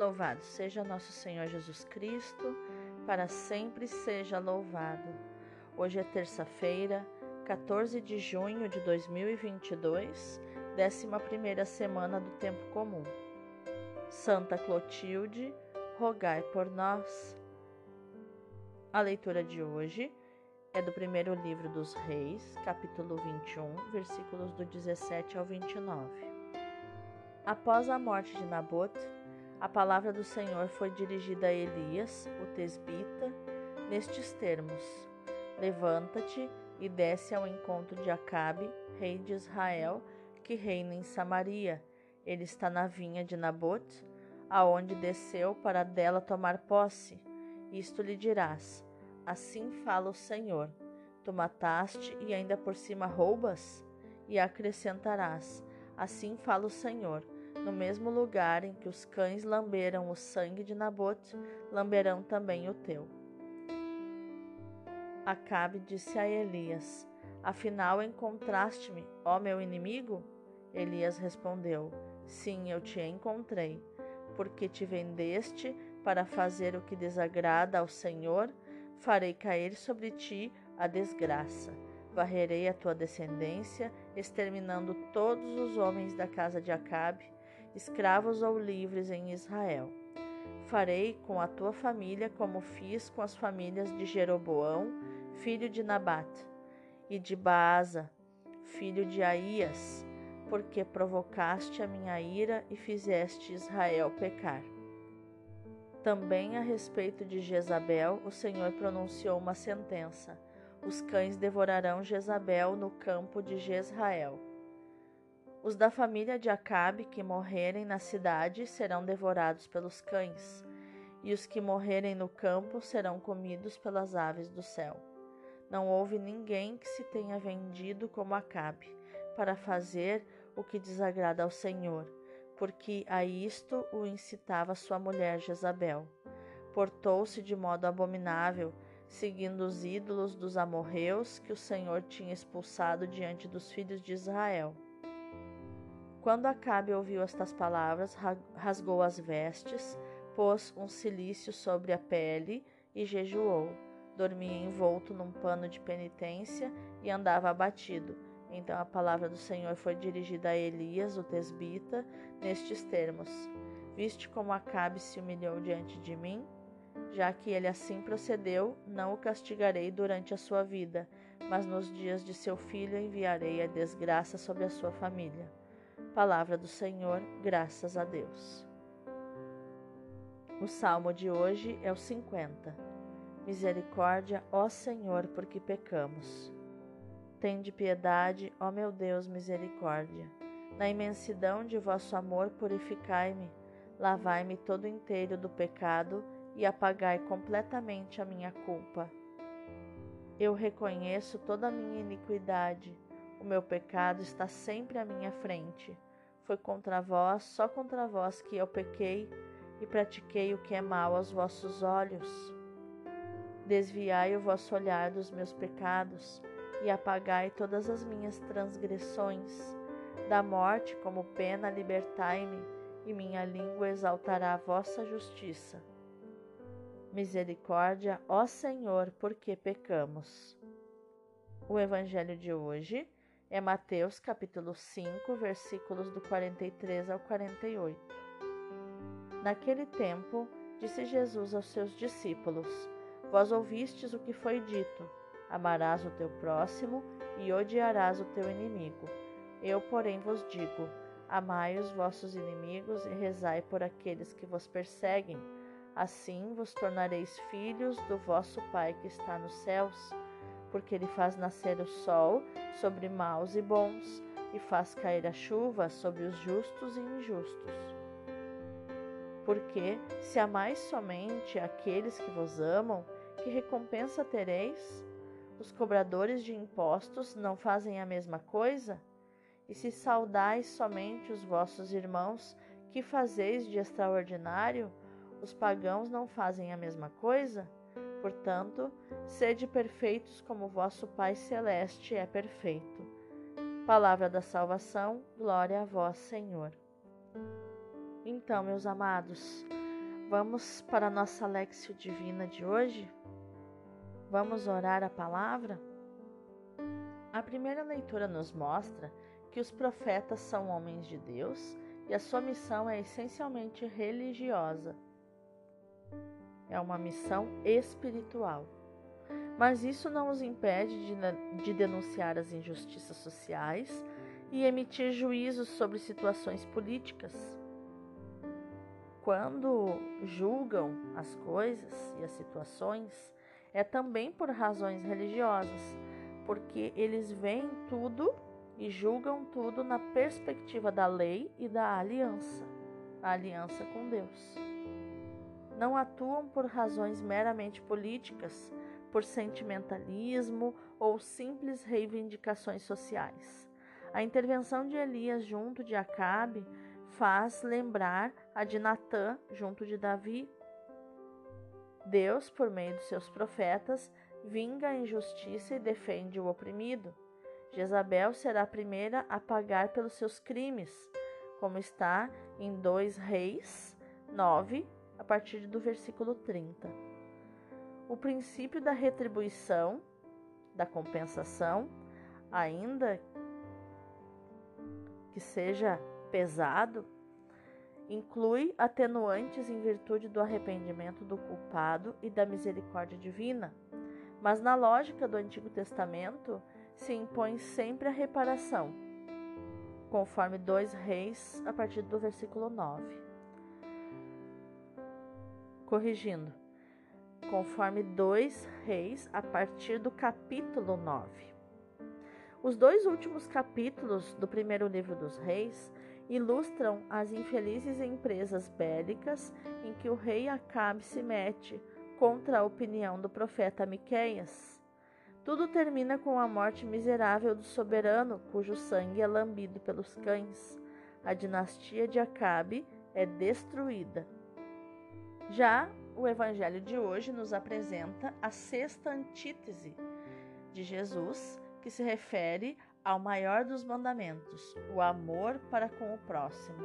Louvado seja nosso Senhor Jesus Cristo, para sempre seja louvado. Hoje é terça-feira, 14 de junho de 2022, 11 semana do Tempo Comum. Santa Clotilde, rogai por nós. A leitura de hoje é do primeiro livro dos Reis, capítulo 21, versículos do 17 ao 29. Após a morte de Nabote, a palavra do Senhor foi dirigida a Elias, o tesbita, nestes termos: Levanta-te e desce ao encontro de Acabe, rei de Israel, que reina em Samaria. Ele está na vinha de Nabote, aonde desceu para dela tomar posse. Isto lhe dirás: Assim fala o Senhor: Tu mataste e ainda por cima roubas? E acrescentarás: Assim fala o Senhor: no mesmo lugar em que os cães lamberam o sangue de Nabote, lamberão também o teu. Acabe disse a Elias: Afinal encontraste-me, ó meu inimigo? Elias respondeu: Sim, eu te encontrei, porque te vendeste para fazer o que desagrada ao Senhor, farei cair sobre ti a desgraça. Varrerei a tua descendência, exterminando todos os homens da casa de Acabe escravos ou livres em Israel. Farei com a tua família como fiz com as famílias de Jeroboão, filho de Nabate, e de Baasa, filho de Aías, porque provocaste a minha ira e fizeste Israel pecar. Também a respeito de Jezabel, o Senhor pronunciou uma sentença: os cães devorarão Jezabel no campo de Jezrael. Os da família de Acabe que morrerem na cidade serão devorados pelos cães, e os que morrerem no campo serão comidos pelas aves do céu. Não houve ninguém que se tenha vendido como Acabe, para fazer o que desagrada ao Senhor, porque a isto o incitava sua mulher Jezabel. Portou-se de modo abominável, seguindo os ídolos dos amorreus que o Senhor tinha expulsado diante dos filhos de Israel. Quando Acabe ouviu estas palavras, rasgou as vestes, pôs um cilício sobre a pele e jejuou. Dormia envolto num pano de penitência e andava abatido. Então a palavra do Senhor foi dirigida a Elias, o tesbita, nestes termos: Viste como Acabe se humilhou diante de mim? Já que ele assim procedeu, não o castigarei durante a sua vida, mas nos dias de seu filho enviarei a desgraça sobre a sua família. Palavra do Senhor, graças a Deus. O salmo de hoje é o 50. Misericórdia, ó Senhor, porque pecamos. Tende piedade, ó meu Deus, misericórdia. Na imensidão de vosso amor, purificai-me, lavai-me todo inteiro do pecado e apagai completamente a minha culpa. Eu reconheço toda a minha iniquidade o meu pecado está sempre à minha frente. Foi contra vós, só contra vós que eu pequei e pratiquei o que é mal aos vossos olhos. Desviai o vosso olhar dos meus pecados e apagai todas as minhas transgressões. Da morte como pena libertai-me, e minha língua exaltará a vossa justiça. Misericórdia, ó Senhor, porque pecamos. O evangelho de hoje é Mateus capítulo 5, versículos do 43 ao 48. Naquele tempo, disse Jesus aos seus discípulos: Vós ouvistes o que foi dito: Amarás o teu próximo e odiarás o teu inimigo. Eu, porém, vos digo: Amai os vossos inimigos e rezai por aqueles que vos perseguem. Assim vos tornareis filhos do vosso Pai que está nos céus porque ele faz nascer o sol sobre maus e bons e faz cair a chuva sobre os justos e injustos. Porque, se amais somente aqueles que vos amam, que recompensa tereis? Os cobradores de impostos não fazem a mesma coisa? E se saudais somente os vossos irmãos, que fazeis de extraordinário? Os pagãos não fazem a mesma coisa? Portanto, sede perfeitos como vosso Pai Celeste é perfeito. Palavra da salvação, glória a vós, Senhor. Então, meus amados, Vamos para a nossa Lexio Divina de hoje? Vamos orar a palavra? A primeira leitura nos mostra que os profetas são homens de Deus e a sua missão é essencialmente religiosa. É uma missão espiritual. Mas isso não os impede de, de denunciar as injustiças sociais e emitir juízos sobre situações políticas quando julgam as coisas e as situações, é também por razões religiosas, porque eles veem tudo e julgam tudo na perspectiva da lei e da aliança, a aliança com Deus. Não atuam por razões meramente políticas, por sentimentalismo ou simples reivindicações sociais. A intervenção de Elias junto de Acabe faz lembrar a de Natã junto de Davi. Deus, por meio de seus profetas, vinga a injustiça e defende o oprimido. Jezabel será a primeira a pagar pelos seus crimes, como está em 2 Reis 9, a partir do versículo 30. O princípio da retribuição, da compensação, ainda que seja pesado inclui atenuantes em virtude do arrependimento do culpado e da misericórdia divina. Mas na lógica do Antigo Testamento se impõe sempre a reparação, conforme 2 Reis, a partir do versículo 9. Corrigindo, conforme 2 Reis, a partir do capítulo 9. Os dois últimos capítulos do primeiro livro dos Reis ilustram as infelizes empresas bélicas em que o rei Acabe se mete contra a opinião do profeta Miqueias. Tudo termina com a morte miserável do soberano, cujo sangue é lambido pelos cães. A dinastia de Acabe é destruída. Já o evangelho de hoje nos apresenta a sexta antítese de Jesus, que se refere ao maior dos mandamentos, o amor para com o próximo,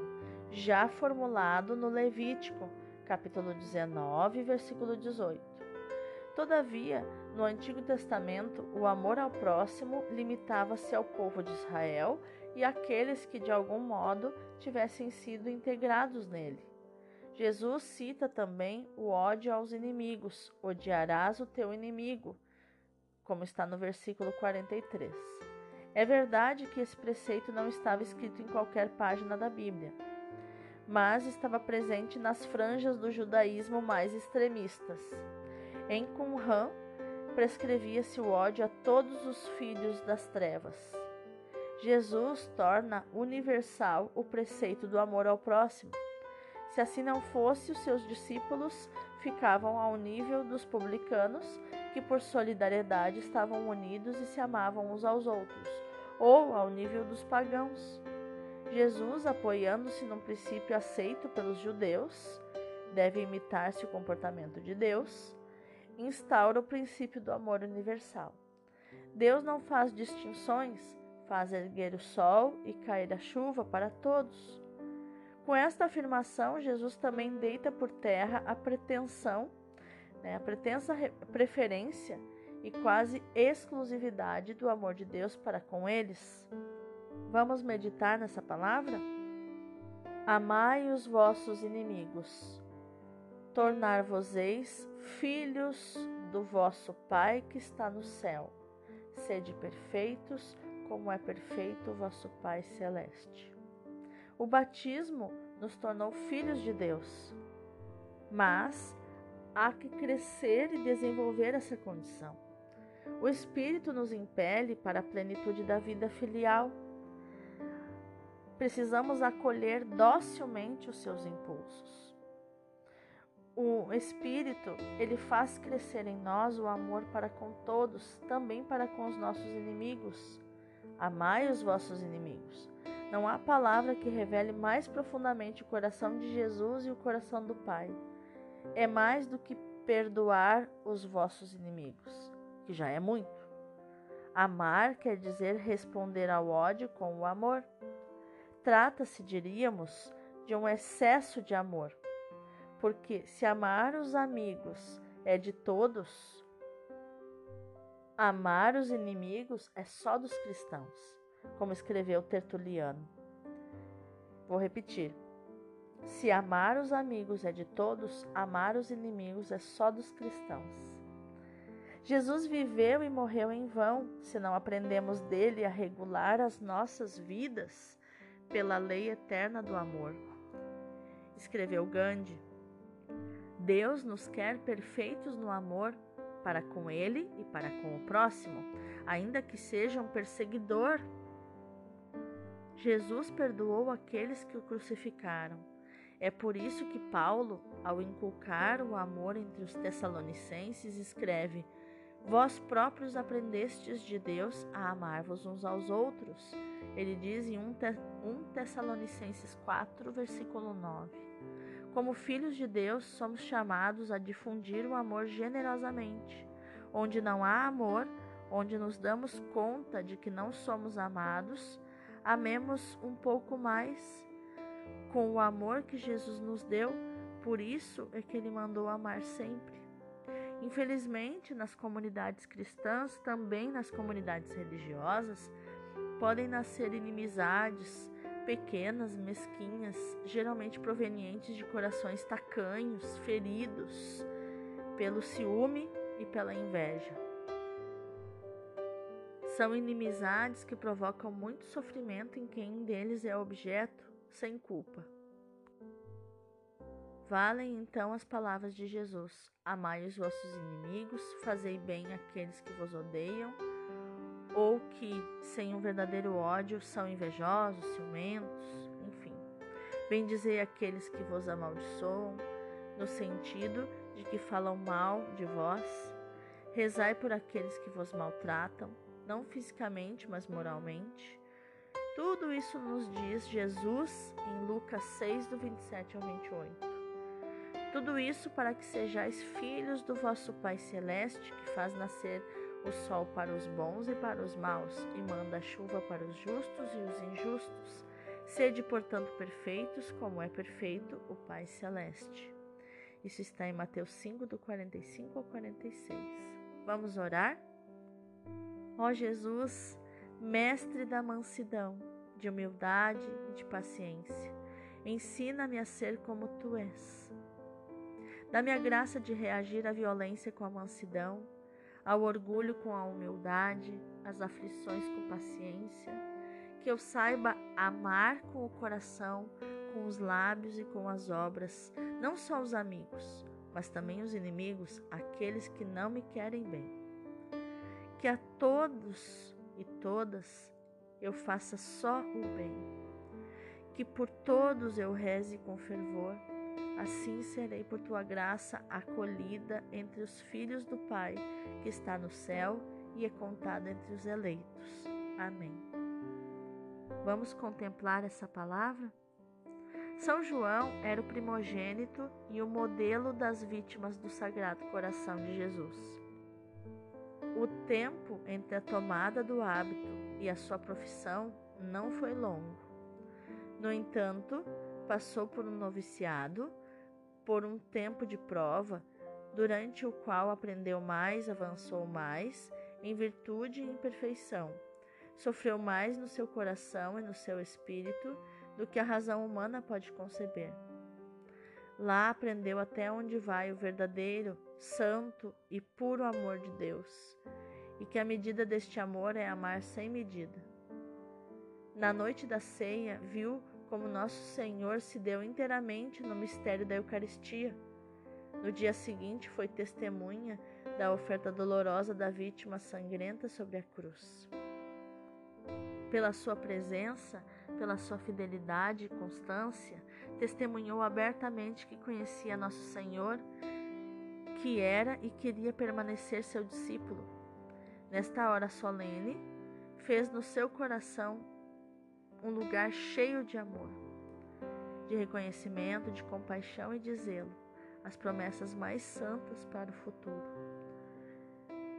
já formulado no Levítico, capítulo 19, versículo 18. Todavia, no Antigo Testamento, o amor ao próximo limitava-se ao povo de Israel e àqueles que de algum modo tivessem sido integrados nele. Jesus cita também o ódio aos inimigos: odiarás o teu inimigo, como está no versículo 43. É verdade que esse preceito não estava escrito em qualquer página da Bíblia, mas estava presente nas franjas do judaísmo mais extremistas. Em Qumran, prescrevia-se o ódio a todos os filhos das trevas. Jesus torna universal o preceito do amor ao próximo. Se assim não fosse, os seus discípulos ficavam ao nível dos publicanos, que por solidariedade estavam unidos e se amavam uns aos outros ou ao nível dos pagãos. Jesus, apoiando-se num princípio aceito pelos judeus, deve imitar-se o comportamento de Deus, instaura o princípio do amor universal. Deus não faz distinções, faz erguer o sol e cair a chuva para todos. Com esta afirmação, Jesus também deita por terra a pretensão, né, a pretensa preferência e quase exclusividade do amor de Deus para com eles. Vamos meditar nessa palavra? Amai os vossos inimigos, tornar-vos-eis filhos do vosso Pai que está no céu. Sede perfeitos, como é perfeito o vosso Pai celeste. O batismo nos tornou filhos de Deus, mas há que crescer e desenvolver essa condição. O Espírito nos impele para a plenitude da vida filial. Precisamos acolher docilmente os seus impulsos. O Espírito, ele faz crescer em nós o amor para com todos, também para com os nossos inimigos. Amai os vossos inimigos. Não há palavra que revele mais profundamente o coração de Jesus e o coração do Pai. É mais do que perdoar os vossos inimigos que já é muito. Amar quer dizer responder ao ódio com o amor. Trata-se, diríamos, de um excesso de amor. Porque se amar os amigos é de todos, amar os inimigos é só dos cristãos, como escreveu Tertuliano. Vou repetir. Se amar os amigos é de todos, amar os inimigos é só dos cristãos. Jesus viveu e morreu em vão se não aprendemos dele a regular as nossas vidas pela lei eterna do amor. Escreveu Gandhi. Deus nos quer perfeitos no amor para com ele e para com o próximo, ainda que seja um perseguidor. Jesus perdoou aqueles que o crucificaram. É por isso que Paulo, ao inculcar o amor entre os Tessalonicenses, escreve: Vós próprios aprendestes de Deus a amar-vos uns aos outros. Ele diz em 1 Tessalonicenses 4, versículo 9. Como filhos de Deus, somos chamados a difundir o amor generosamente. Onde não há amor, onde nos damos conta de que não somos amados, amemos um pouco mais com o amor que Jesus nos deu, por isso é que ele mandou amar sempre. Infelizmente, nas comunidades cristãs, também nas comunidades religiosas, podem nascer inimizades pequenas, mesquinhas, geralmente provenientes de corações tacanhos, feridos pelo ciúme e pela inveja. São inimizades que provocam muito sofrimento em quem deles é objeto, sem culpa. Valem então as palavras de Jesus: Amai os vossos inimigos, fazei bem àqueles que vos odeiam, ou que, sem um verdadeiro ódio, são invejosos, ciumentos, enfim. Bendizei aqueles que vos amaldiçoam, no sentido de que falam mal de vós. Rezai por aqueles que vos maltratam, não fisicamente, mas moralmente. Tudo isso nos diz Jesus em Lucas 6, do 27 ao 28. Tudo isso para que sejais filhos do vosso Pai Celeste, que faz nascer o sol para os bons e para os maus, e manda a chuva para os justos e os injustos. Sede, portanto, perfeitos, como é perfeito o Pai Celeste. Isso está em Mateus 5, do 45 ao 46. Vamos orar? Ó Jesus, Mestre da mansidão, de humildade e de paciência, ensina-me a ser como tu és Dá-me a graça de reagir à violência com a mansidão, ao orgulho com a humildade, às aflições com paciência, que eu saiba amar com o coração, com os lábios e com as obras, não só os amigos, mas também os inimigos, aqueles que não me querem bem. Que a todos e todas eu faça só o bem. Que por todos eu reze com fervor Assim serei por tua graça acolhida entre os filhos do Pai, que está no céu e é contada entre os eleitos. Amém. Vamos contemplar essa palavra? São João era o primogênito e o modelo das vítimas do Sagrado Coração de Jesus. O tempo entre a tomada do hábito e a sua profissão não foi longo. No entanto, passou por um noviciado por um tempo de prova, durante o qual aprendeu mais, avançou mais, em virtude e em perfeição. Sofreu mais no seu coração e no seu espírito do que a razão humana pode conceber. Lá aprendeu até onde vai o verdadeiro, santo e puro amor de Deus, e que a medida deste amor é amar sem medida. Na noite da ceia, viu como nosso Senhor se deu inteiramente no mistério da Eucaristia. No dia seguinte, foi testemunha da oferta dolorosa da vítima sangrenta sobre a cruz. Pela sua presença, pela sua fidelidade e constância, testemunhou abertamente que conhecia nosso Senhor, que era e queria permanecer seu discípulo. Nesta hora solene, fez no seu coração um lugar cheio de amor, de reconhecimento, de compaixão e de zelo, as promessas mais santas para o futuro.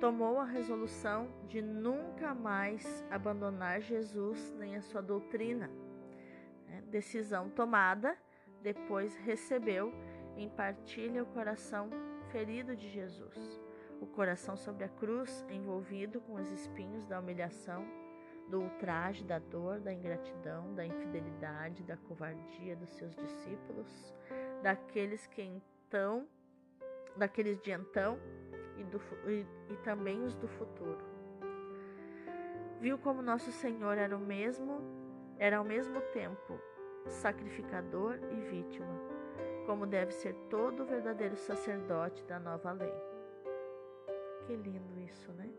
Tomou a resolução de nunca mais abandonar Jesus nem a sua doutrina. Né? Decisão tomada, depois recebeu em partilha o coração ferido de Jesus, o coração sobre a cruz envolvido com os espinhos da humilhação, do ultraje, da dor, da ingratidão, da infidelidade, da covardia dos seus discípulos, daqueles que então, daqueles de então e, do, e, e também os do futuro. Viu como nosso Senhor era o mesmo, era ao mesmo tempo sacrificador e vítima, como deve ser todo verdadeiro sacerdote da nova lei. Que lindo isso, né?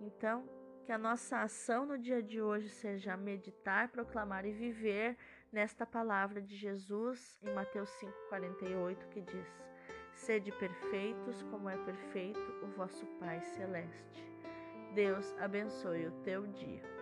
Então, que a nossa ação no dia de hoje seja meditar, proclamar e viver nesta palavra de Jesus em Mateus 5,48, que diz: Sede perfeitos, como é perfeito o vosso Pai Celeste. Deus abençoe o teu dia.